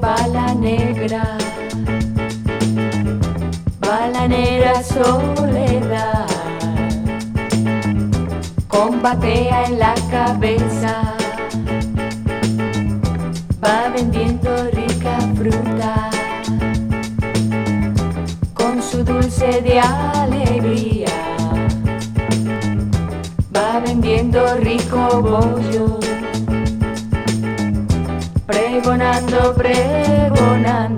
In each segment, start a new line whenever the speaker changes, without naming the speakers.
bala negra, bala negra soledad, combatea en la cabeza, va vendiendo rica fruta, con su dulce de alegría, va vendiendo rico bollo pregonando, pregonando.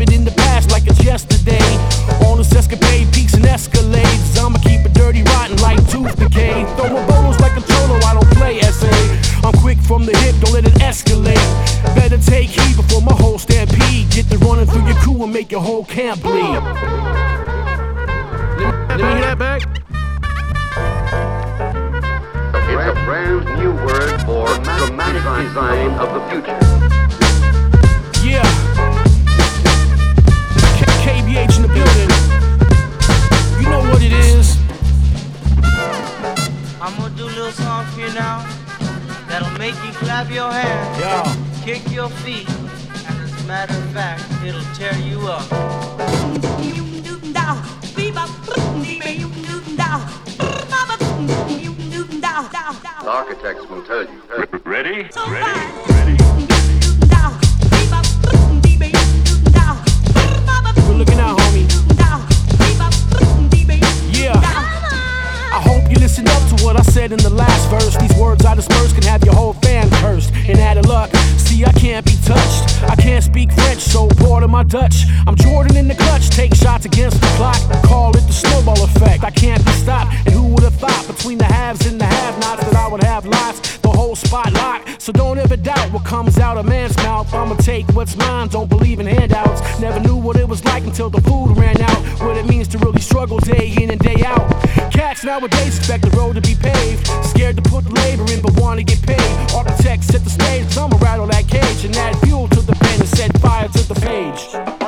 and make your whole bleed. Let me hear that back.
It's a brand new word for dramatic design of the future.
Yeah. K- KBH in the building. You know what it is.
I'm gonna do a little song for you now that'll make you clap your hands,
Yeah.
kick your feet, and as a Matter of fact, it'll tear you up.
The architects will tell you.
Ready?
So Ready? in the last verse. These bench, so bored of my Dutch. I'm Jordan in the clutch, take shots against the clock. Call it the snowball effect. I can't be stopped. And who would have thought between the haves and the have-nots that I would have lots? The whole spotlight locked. So don't ever doubt what comes out of man's mouth. I'ma take what's mine. Don't believe in handouts. Never knew what it was like until the food ran out. What it means to really struggle day in and day out. Cats nowadays expect the road to be paved. Scared to put the labor in, but wanna get paid. Architects set the stage, I'ma rattle that cage and add fuel to the pen and set fire to the page.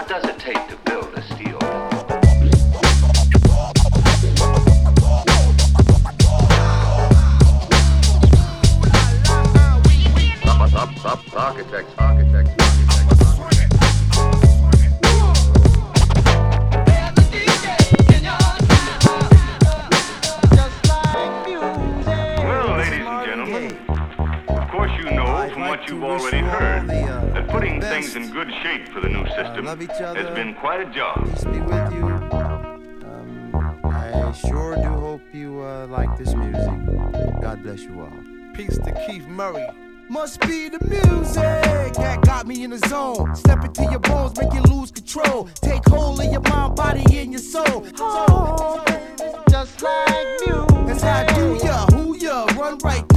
Putting things in good shape for the new system
love each
has been quite a job.
Peace be with you. Um, I sure do hope you uh, like this music. God bless you all.
Peace to Keith Murray. Must be the music that got me in the zone. Step into your bones, make you lose control. Take hold of your mind, body, and your soul. So, just like music. That's how I do ya, who ya, run right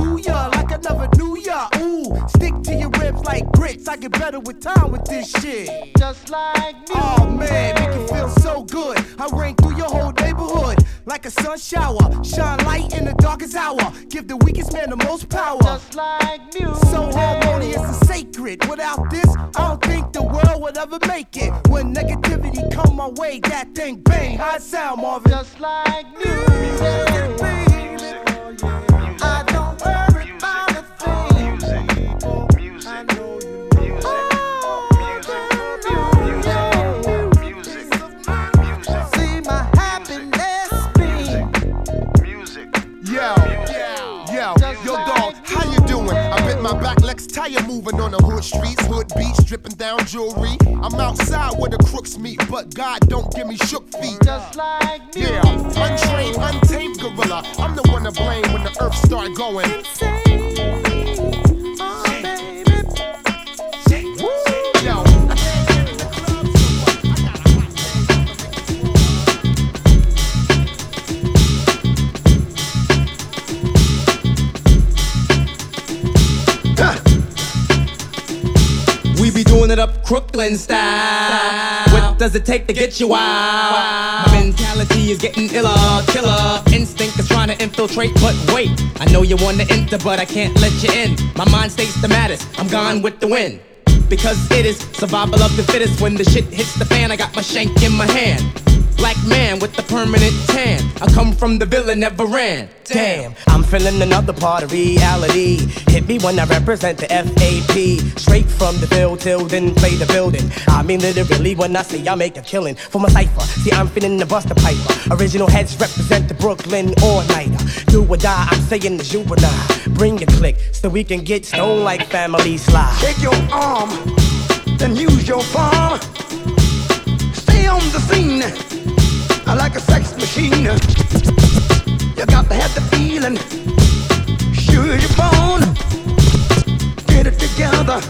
stick to your ribs like grits. I get better with time with this shit. Just like music. Oh man, make you feel so good. I ring through your whole neighborhood like a sun shower. Shine light in the darkest hour. Give the weakest man the most power. Just like music. So harmonious and sacred. Without this, I don't think the world would ever make it. When negativity come my way, that thing bang. High sound, Marvin. Just like music. I
oh, tire moving on the hood streets, hood beats, dripping down jewelry. I'm outside where the crooks meet, but God don't give me shook feet.
Just like me.
Yeah, untrained, untamed gorilla. I'm the one to blame when the earth start going. Yo,
doing it up Crooklyn style. What does it take to get you out? My mentality is getting iller, killer. Instinct is trying to infiltrate, but wait. I know you wanna enter, but I can't let you in. My mind states the matters. I'm gone with the wind. Because it is survival of the fittest. When the shit hits the fan, I got my shank in my hand. Black man with the permanent tan. I come from the villain, never ran. Damn, I'm feeling another part of reality. Hit me when I represent the FAP. Straight from the field till then play the building. I mean literally when I say I make a killing for my cipher. See, I'm feeling the Buster Piper. Original heads represent the Brooklyn all nighter. Do or die, I'm saying the juvenile. Bring your click so we can get stoned like family slide.
Take your arm, then use your palm. Stay on the scene, I like a sex machine. You got to have the feeling, sure you're born. Get it together,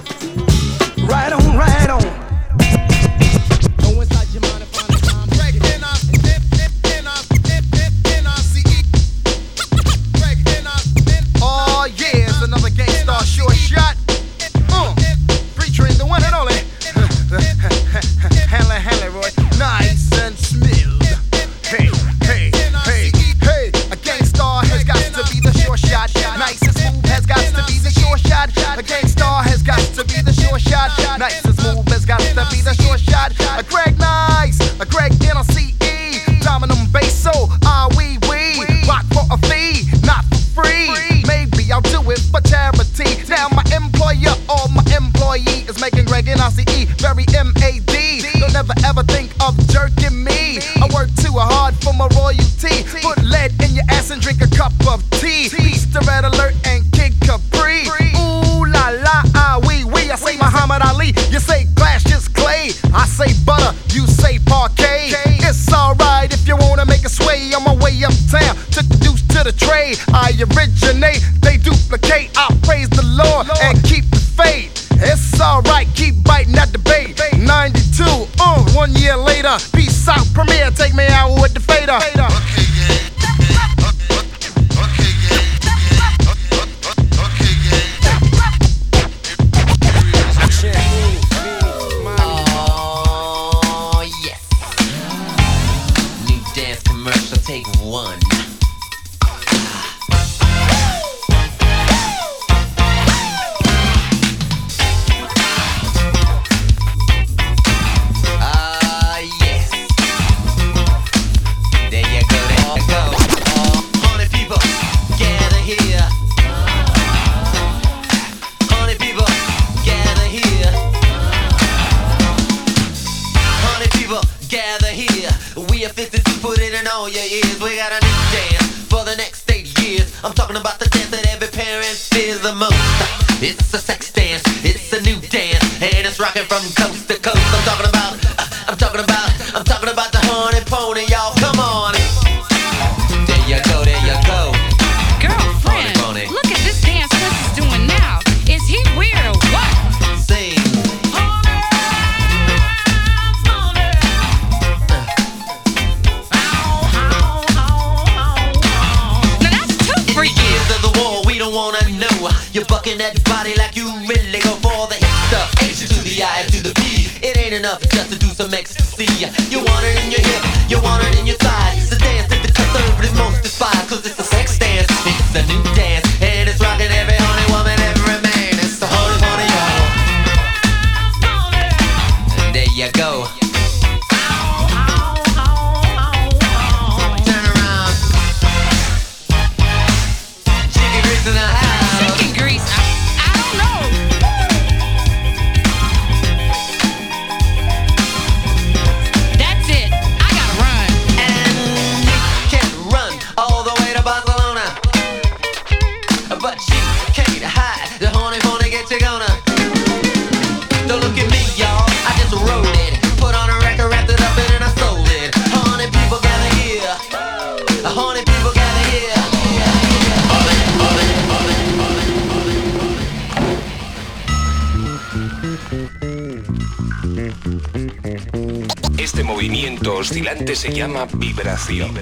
concepto oscilante se llama vibración.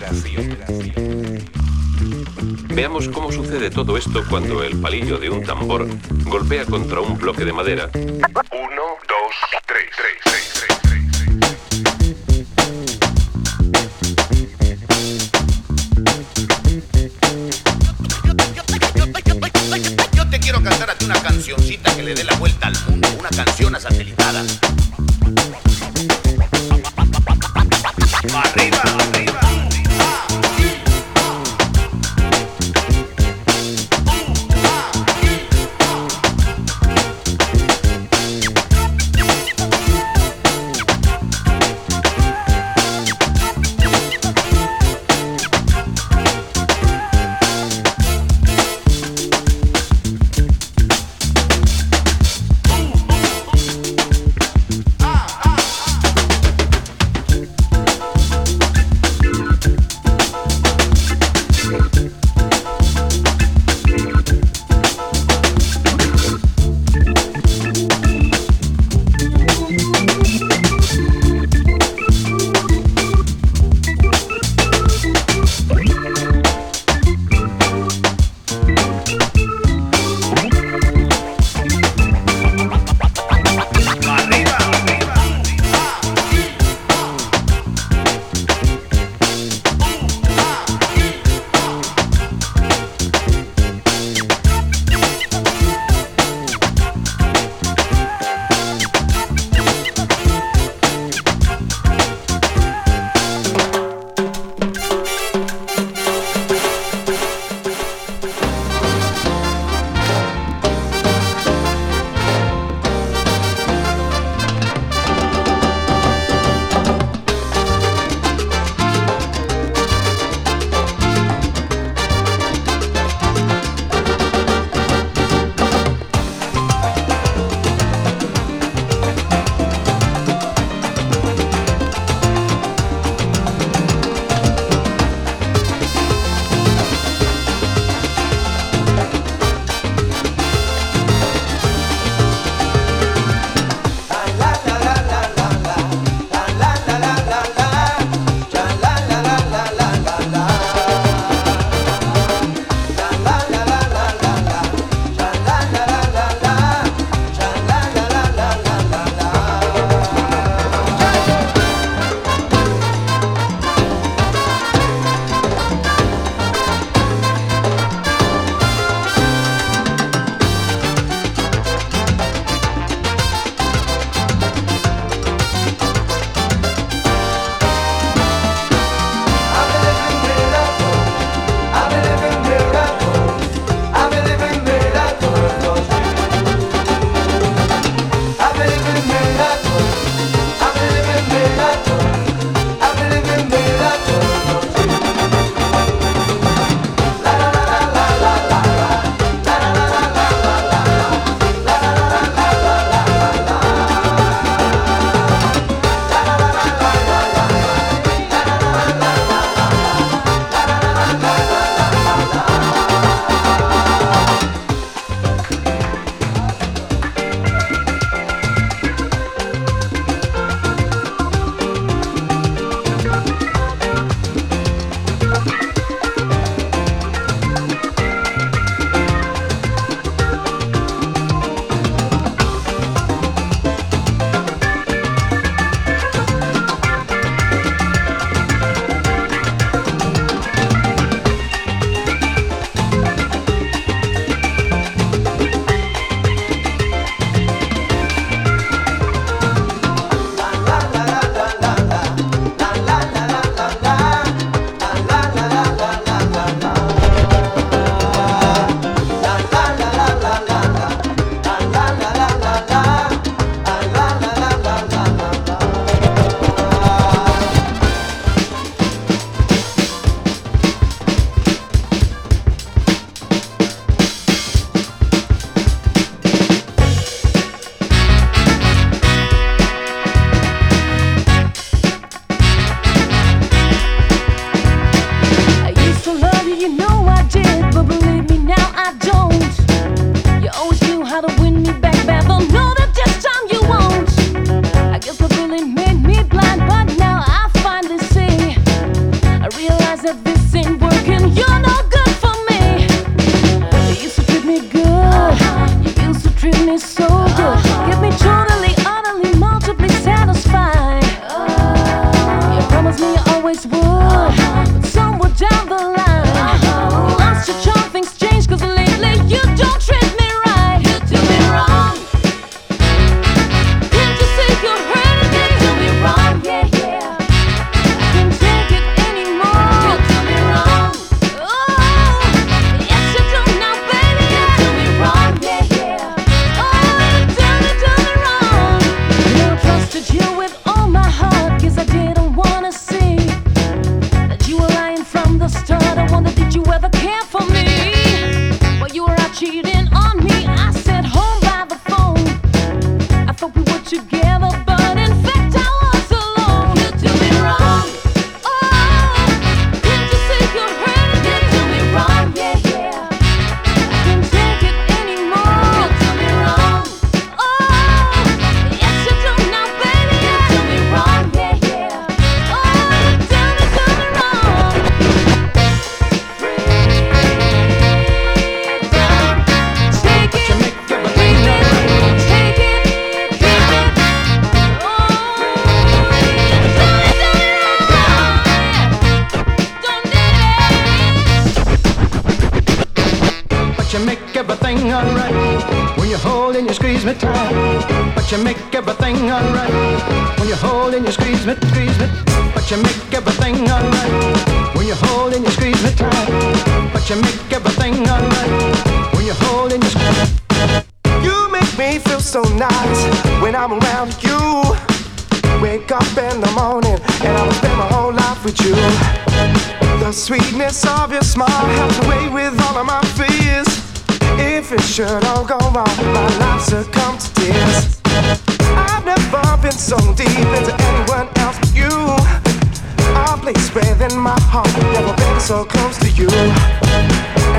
Veamos cómo sucede todo esto cuando el palillo de un tambor golpea contra un bloque de madera.
Uno, dos, tres, tres, seis.
Yo te quiero cantar a ti una cancioncita que le dé la vuelta al mundo, una canción
a satélite. never been so close to you.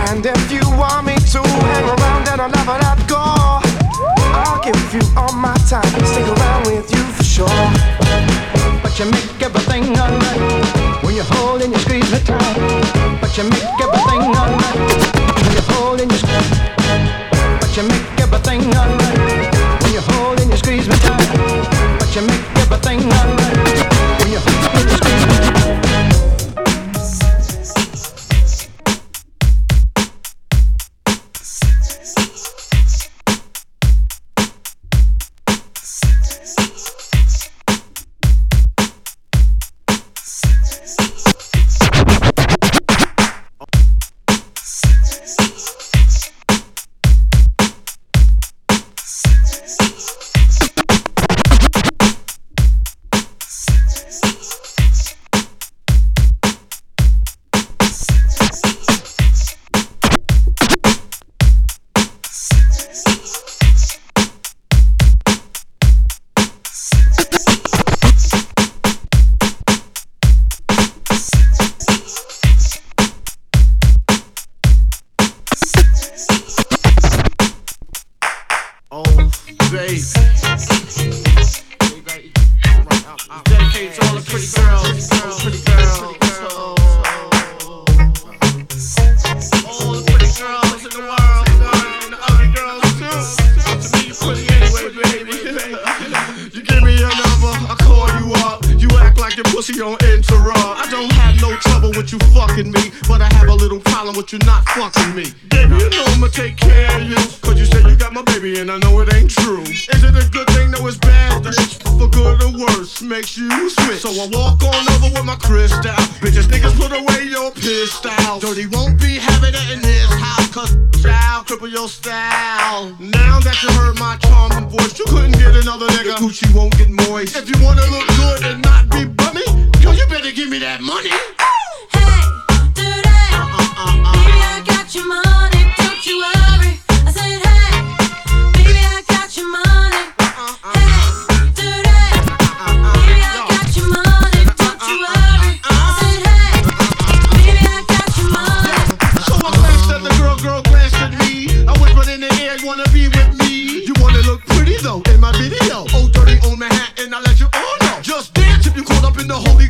And if you want me to hang around and I'll never let go, I'll give you all my time and stick around with you for sure.
But you make everything alright when you hold and you squeeze me tight. But you make everything alright when you hold and you squeeze. But you make
ain't true. Is it a good thing? No, it's bad. For good or worse makes you switch. So I walk on over with my crystal. Bitches, niggas, put away your pistol. Dirty won't be having it in his house, cause style, cripple your style. Now that you heard my charming voice, you couldn't get another nigga. The Gucci won't get moist. If you wanna look good and not be bummy, yo, you better give me that money.
Hey, today. Uh, uh-uh, uh, uh-uh, uh, uh-uh. Baby, I got your money, don't you worry.
so in my video. Oh, dirty old Manhattan, I let you all know. Just dance if you caught up in the holy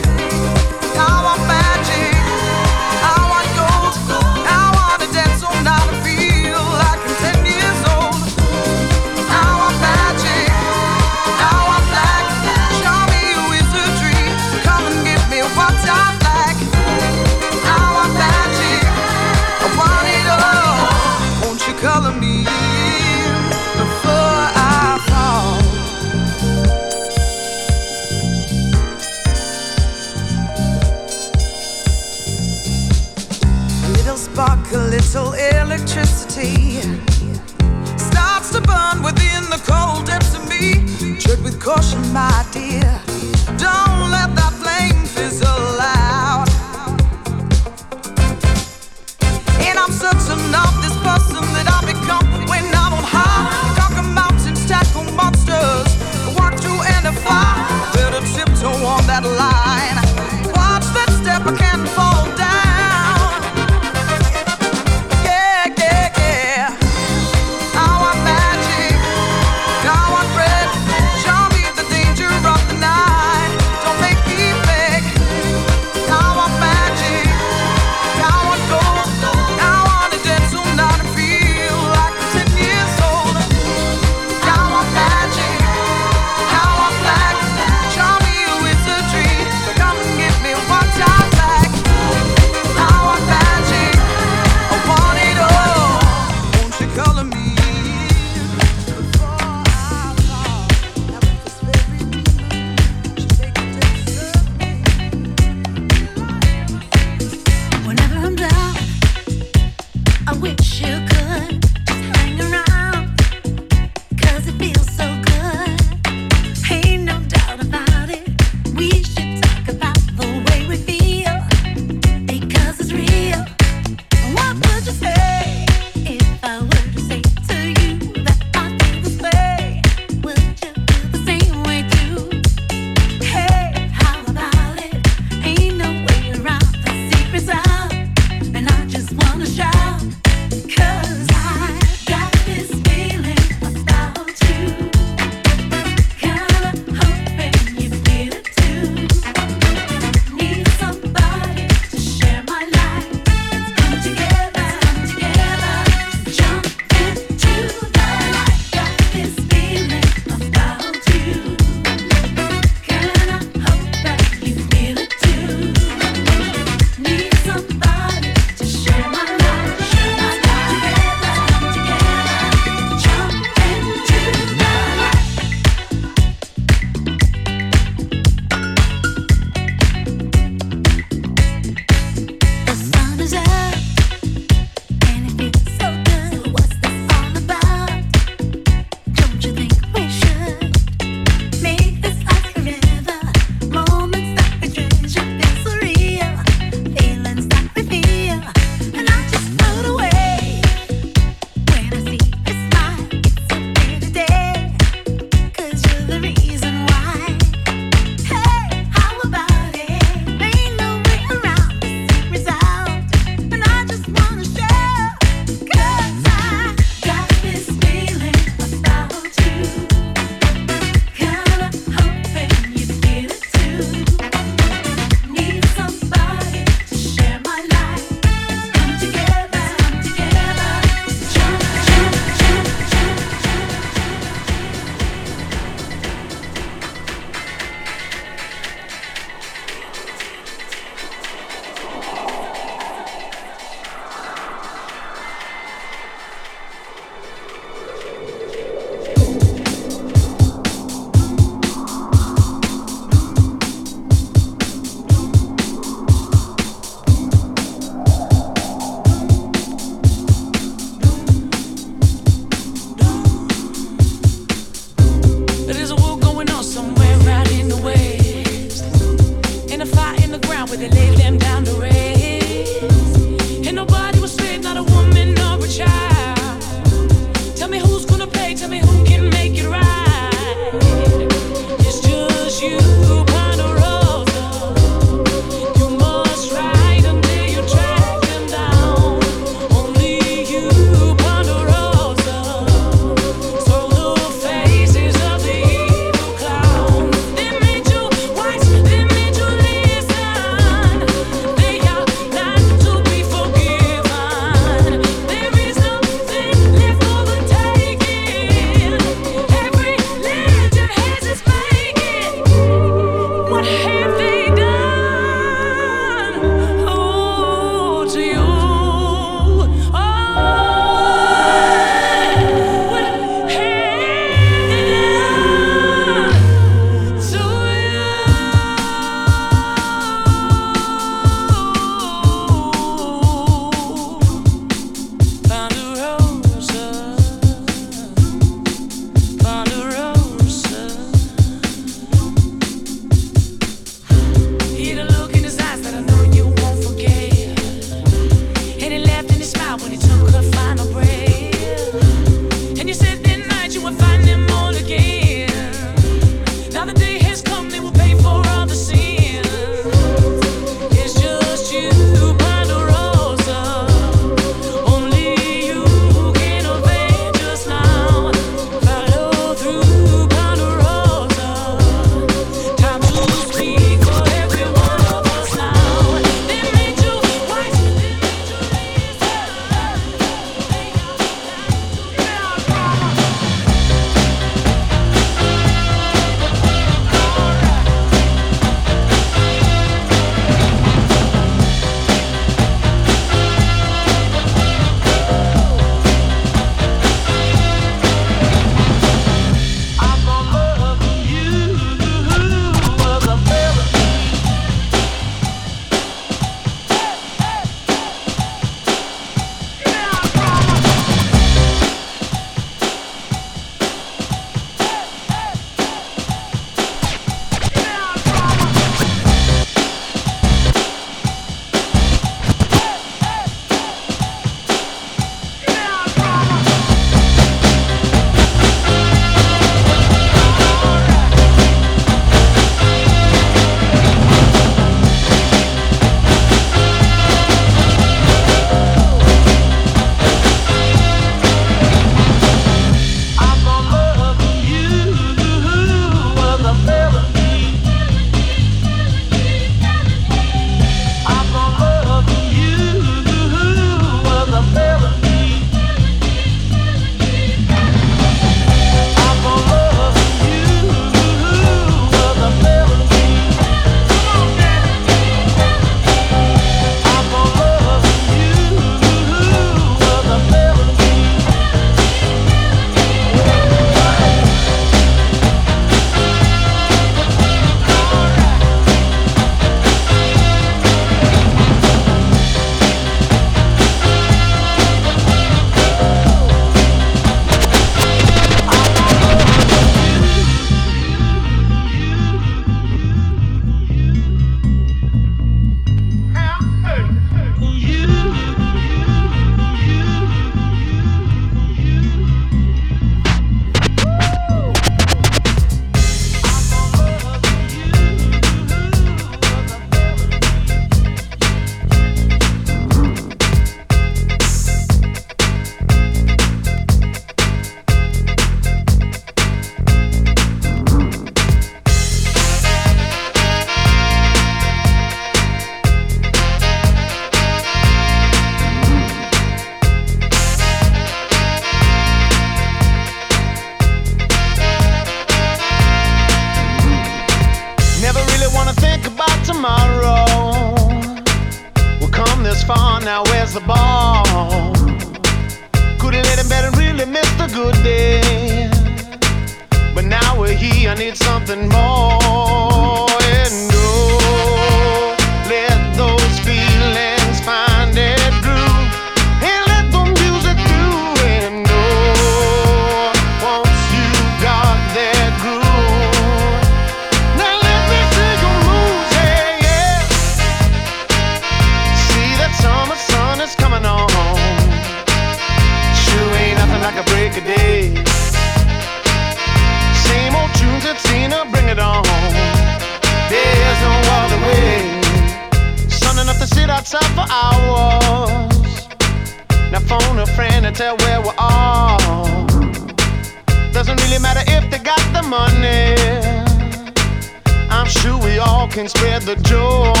can
spread the joy